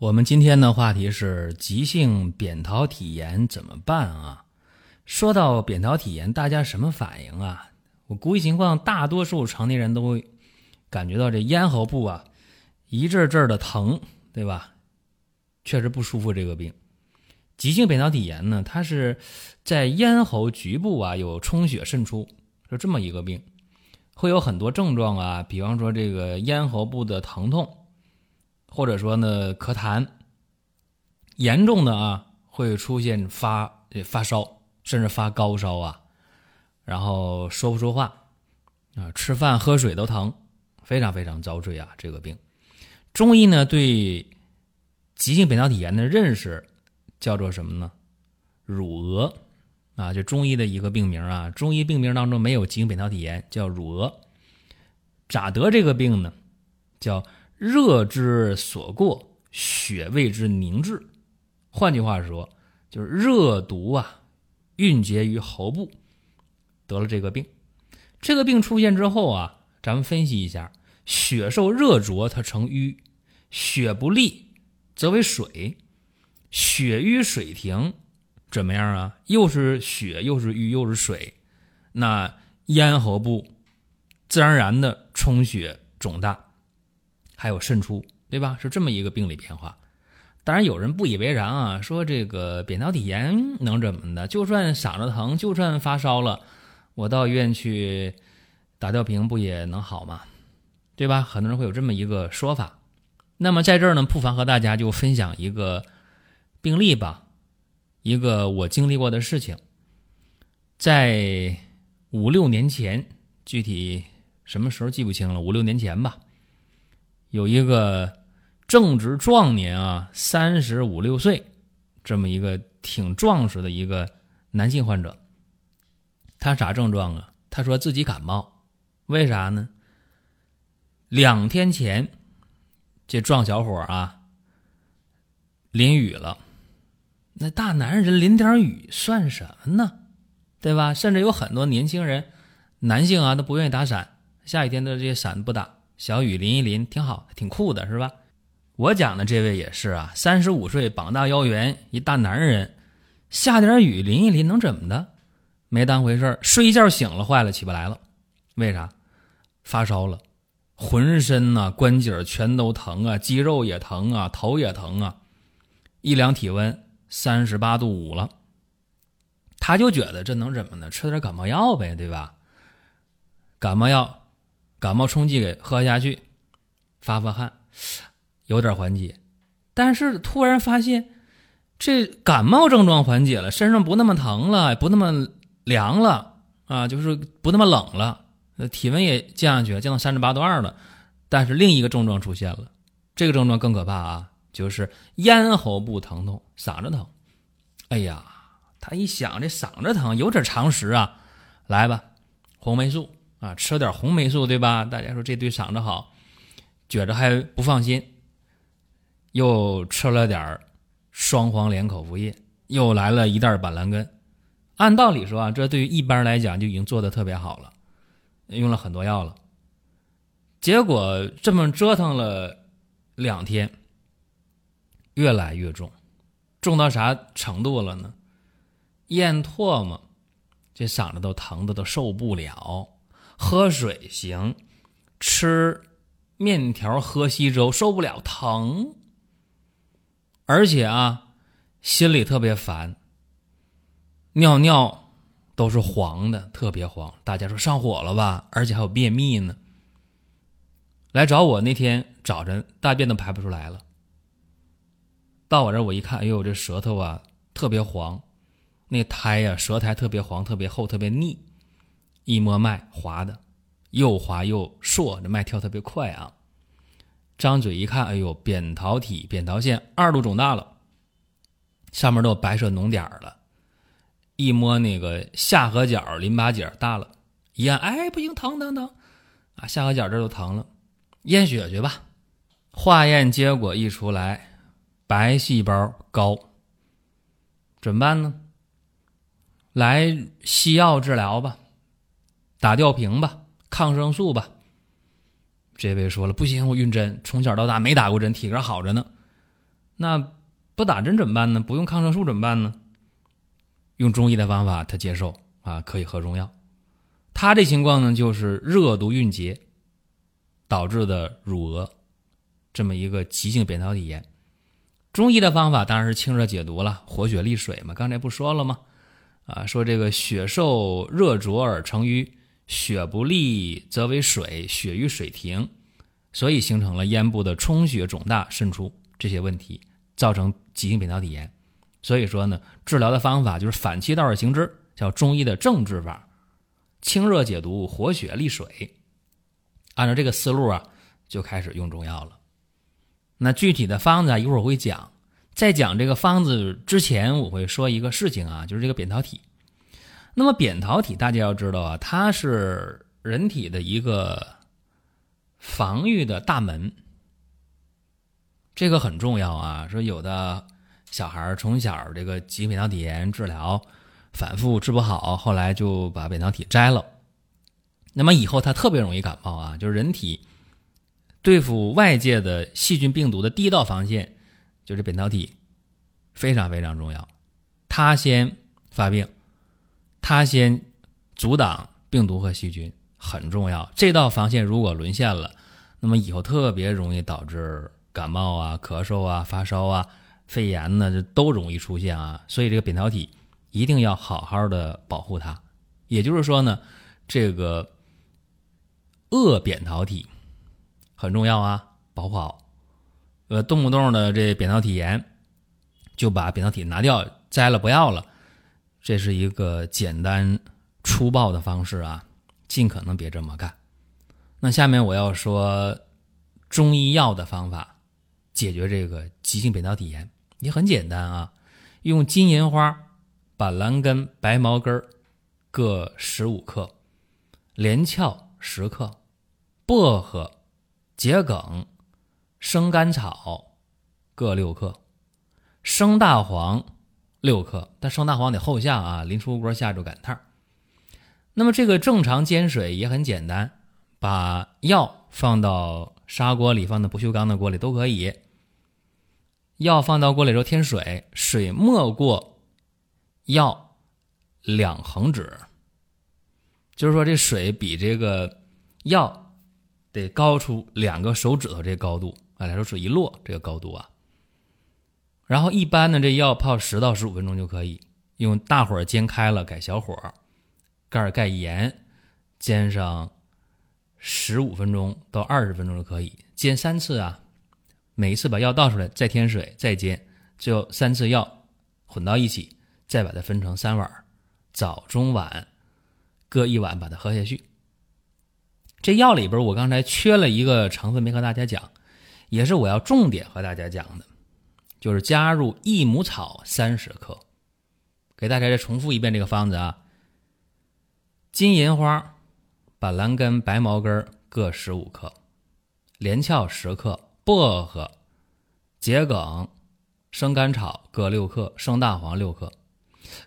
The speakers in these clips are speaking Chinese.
我们今天的话题是急性扁桃体炎怎么办啊？说到扁桃体炎，大家什么反应啊？我估计情况，大多数成年人都会感觉到这咽喉部啊一阵阵的疼，对吧？确实不舒服。这个病，急性扁桃体炎呢，它是在咽喉局部啊有充血渗出，是这么一个病，会有很多症状啊，比方说这个咽喉部的疼痛。或者说呢，咳痰，严重的啊会出现发发烧，甚至发高烧啊，然后说不出话啊，吃饭喝水都疼，非常非常遭罪啊！这个病，中医呢对急性扁桃体炎的认识叫做什么呢？乳蛾啊，就中医的一个病名啊。中医病名当中没有急性扁桃体炎，叫乳蛾。咋得这个病呢？叫。热之所过，血为之凝滞。换句话说，就是热毒啊，蕴结于喉部，得了这个病。这个病出现之后啊，咱们分析一下：血受热灼，它成瘀；血不利，则为水。血瘀水停，怎么样啊？又是血，又是瘀，又是水。那咽喉部自然而然的充血肿大。还有渗出，对吧？是这么一个病理变化。当然有人不以为然啊，说这个扁桃体炎能怎么的？就算嗓子疼，就算发烧了，我到医院去打吊瓶不也能好吗？对吧？很多人会有这么一个说法。那么在这儿呢，不妨和大家就分享一个病例吧，一个我经历过的事情。在五六年前，具体什么时候记不清了，五六年前吧。有一个正值壮年啊，三十五六岁，这么一个挺壮实的一个男性患者。他啥症状啊？他说自己感冒，为啥呢？两天前，这壮小伙啊，淋雨了。那大男人淋点雨算什么呢？对吧？甚至有很多年轻人，男性啊都不愿意打伞，下雨天的这些伞不打。小雨淋一淋，挺好，挺酷的，是吧？我讲的这位也是啊，三十五岁，膀大腰圆，一大男人，下点雨淋一淋能怎么的？没当回事睡一觉醒了，坏了，起不来了。为啥？发烧了，浑身呐关节全都疼啊，肌肉也疼啊，头也疼啊。一量体温三十八度五了，他就觉得这能怎么呢？吃点感冒药呗，对吧？感冒药。感冒冲剂给喝下去，发发汗，有点缓解。但是突然发现，这感冒症状缓解了，身上不那么疼了，不那么凉了啊，就是不那么冷了，体温也降下去了，降到三十八度二了。但是另一个症状出现了，这个症状更可怕啊，就是咽喉部疼痛，嗓子疼。哎呀，他一想这嗓子疼，有点常识啊，来吧，红霉素。啊，吃了点红霉素，对吧？大家说这对嗓子好，觉着还不放心，又吃了点双黄连口服液，又来了一袋板蓝根。按道理说啊，这对于一般人来讲就已经做的特别好了，用了很多药了。结果这么折腾了两天，越来越重，重到啥程度了呢？咽唾沫，这嗓子都疼的都受不了。喝水行，吃面条喝稀粥受不了疼，而且啊，心里特别烦，尿尿都是黄的，特别黄。大家说上火了吧？而且还有便秘呢。来找我那天早晨，大便都排不出来了。到我这我一看，哎呦，这舌头啊特别黄，那苔呀，舌苔特别黄，特别厚，特别腻。一摸脉滑的，又滑又硕，这脉跳特别快啊！张嘴一看，哎呦，扁桃体、扁桃腺二度肿大了，上面都有白色脓点了。一摸那个下颌角淋巴结大了，一按，哎，不行，疼疼疼，啊，下颌角这都疼了，验血去吧。化验结果一出来，白细胞高，怎么办呢？来西药治疗吧，打吊瓶吧，抗生素吧。这位说了，不行，我晕针，从小到大没打过针，体格好着呢。那不打针怎么办呢？不用抗生素怎么办呢？用中医的方法，他接受啊，可以喝中药。他这情况呢，就是热毒蕴结导致的乳蛾，这么一个急性扁桃体炎。中医的方法当然是清热解毒了，活血利水嘛。刚才不说了吗？啊，说这个血受热灼而成瘀，血不利则为水，血瘀水停，所以形成了咽部的充血肿大渗出这些问题，造成急性扁桃体炎。所以说呢，治疗的方法就是反其道而行之，叫中医的正治法，清热解毒、活血利水。按照这个思路啊，就开始用中药了。那具体的方子啊，一会儿我会讲。在讲这个方子之前，我会说一个事情啊，就是这个扁桃体。那么扁桃体大家要知道啊，它是人体的一个防御的大门，这个很重要啊。说有的。小孩从小这个急性扁桃体炎治疗反复治不好，后来就把扁桃体摘了。那么以后他特别容易感冒啊，就是人体对付外界的细菌病毒的第一道防线就是扁桃体，非常非常重要。它先发病，它先阻挡病毒和细菌，很重要。这道防线如果沦陷了，那么以后特别容易导致感冒啊、咳嗽啊、发烧啊。肺炎呢，这都容易出现啊，所以这个扁桃体一定要好好的保护它。也就是说呢，这个恶扁桃体很重要啊，保护好。呃，动不动的这扁桃体炎就把扁桃体拿掉、摘了不要了，这是一个简单粗暴的方式啊，尽可能别这么干。那下面我要说中医药的方法解决这个急性扁桃体炎。也很简单啊，用金银花、板蓝根、白茅根各十五克，连翘十克，薄荷、桔梗、生甘草各六克，生大黄六克。但生大黄得后下啊，临出锅下就赶趟。那么这个正常煎水也很简单，把药放到砂锅里，放到不锈钢的锅里都可以。药放到锅里之后，添水，水没过药两横指，就是说这水比这个药得高出两个手指头这高度，啊，来说水一摞这个高度啊。然后一般呢这药泡十到十五分钟就可以，用大火煎开了，改小火，盖盖盐，煎上十五分钟到二十分钟就可以，煎三次啊。每一次把药倒出来，再添水，再煎，最后三次药混到一起，再把它分成三碗，早中晚各一碗，把它喝下去。这药里边我刚才缺了一个成分没和大家讲，也是我要重点和大家讲的，就是加入益母草三十克。给大家再重复一遍这个方子啊：金银花、板蓝根、白茅根各十五克，连翘十克。薄荷、桔梗、生甘草各六克，生大黄六克。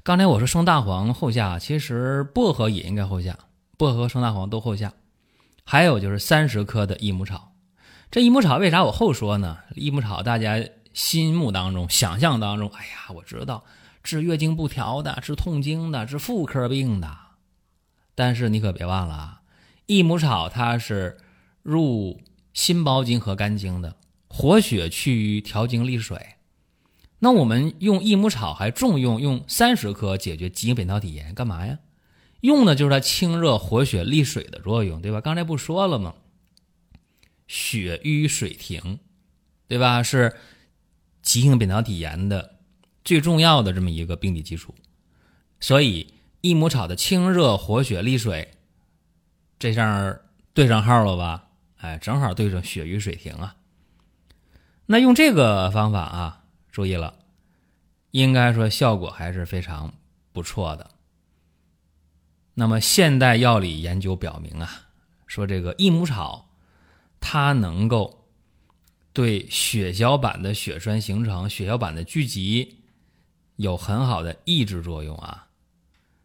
刚才我说生大黄后下，其实薄荷也应该后下，薄荷、生大黄都后下。还有就是三十克的益母草。这益母草为啥我后说呢？益母草大家心目当中、想象当中，哎呀，我知道治月经不调的、治痛经的、治妇科病的。但是你可别忘了啊，益母草它是入。心包经和肝经的活血祛瘀、调经利水，那我们用益母草还重用，用三十克解决急性扁桃体炎，干嘛呀？用的就是它清热活血利水的作用，对吧？刚才不说了吗？血瘀水停，对吧？是急性扁桃体炎的最重要的这么一个病理基础，所以益母草的清热活血利水，这上对上号了吧？哎，正好对上血瘀水停啊！那用这个方法啊，注意了，应该说效果还是非常不错的。那么现代药理研究表明啊，说这个益母草它能够对血小板的血栓形成、血小板的聚集有很好的抑制作用啊，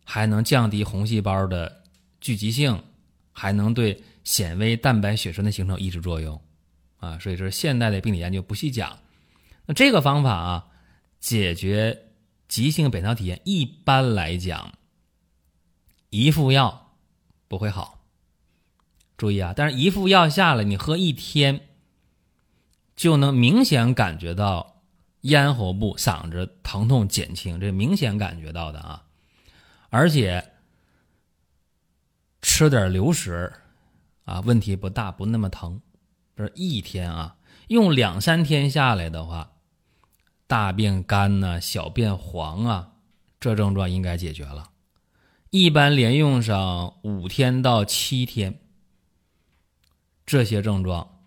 还能降低红细胞的聚集性，还能对纤维蛋白血栓的形成抑制作用。啊，所以这是现代的病理研究不细讲。那这个方法啊，解决急性扁桃体炎，一般来讲，一副药不会好。注意啊，但是一副药下来，你喝一天，就能明显感觉到咽喉部、嗓子疼痛减轻，这明显感觉到的啊。而且吃点流食啊，问题不大，不那么疼。这一天啊，用两三天下来的话，大便干呐，小便黄啊，这症状应该解决了。一般连用上五天到七天，这些症状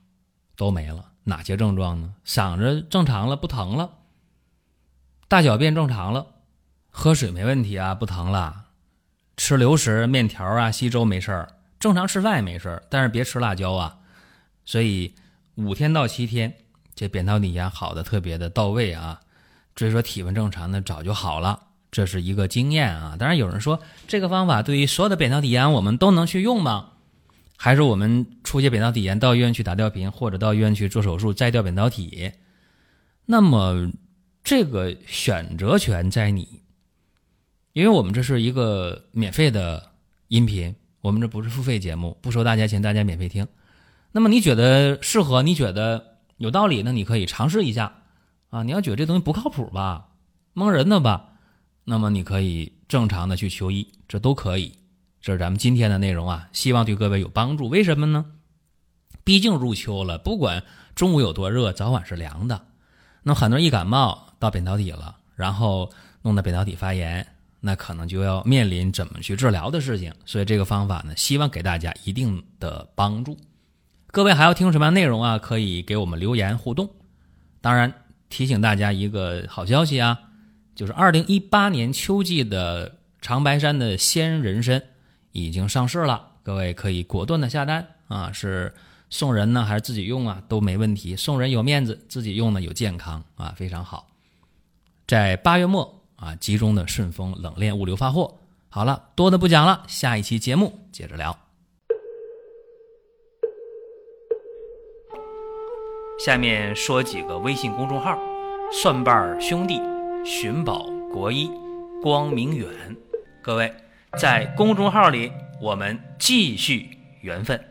都没了。哪些症状呢？嗓子正常了，不疼了；大小便正常了；喝水没问题啊，不疼了；吃流食、面条啊、稀粥没事儿；正常吃饭也没事儿，但是别吃辣椒啊。所以五天到七天，这扁桃体炎好的特别的到位啊。所以说体温正常的早就好了，这是一个经验啊。当然有人说这个方法对于所有的扁桃体炎我们都能去用吗？还是我们出现扁桃体炎到医院去打吊瓶，或者到医院去做手术摘掉扁桃体？那么这个选择权在你，因为我们这是一个免费的音频，我们这不是付费节目，不收大家钱，大家免费听。那么你觉得适合？你觉得有道理？那你可以尝试一下啊！你要觉得这东西不靠谱吧，蒙人的吧，那么你可以正常的去求医，这都可以。这是咱们今天的内容啊，希望对各位有帮助。为什么呢？毕竟入秋了，不管中午有多热，早晚是凉的。那很多人一感冒到扁桃体了，然后弄得扁桃体发炎，那可能就要面临怎么去治疗的事情。所以这个方法呢，希望给大家一定的帮助。各位还要听什么样内容啊？可以给我们留言互动。当然提醒大家一个好消息啊，就是二零一八年秋季的长白山的鲜人参已经上市了，各位可以果断的下单啊！是送人呢，还是自己用啊？都没问题。送人有面子，自己用呢有健康啊，非常好。在八月末啊，集中的顺丰冷链物流发货。好了，多的不讲了，下一期节目接着聊。下面说几个微信公众号：蒜瓣兄弟、寻宝国医、光明远。各位在公众号里，我们继续缘分。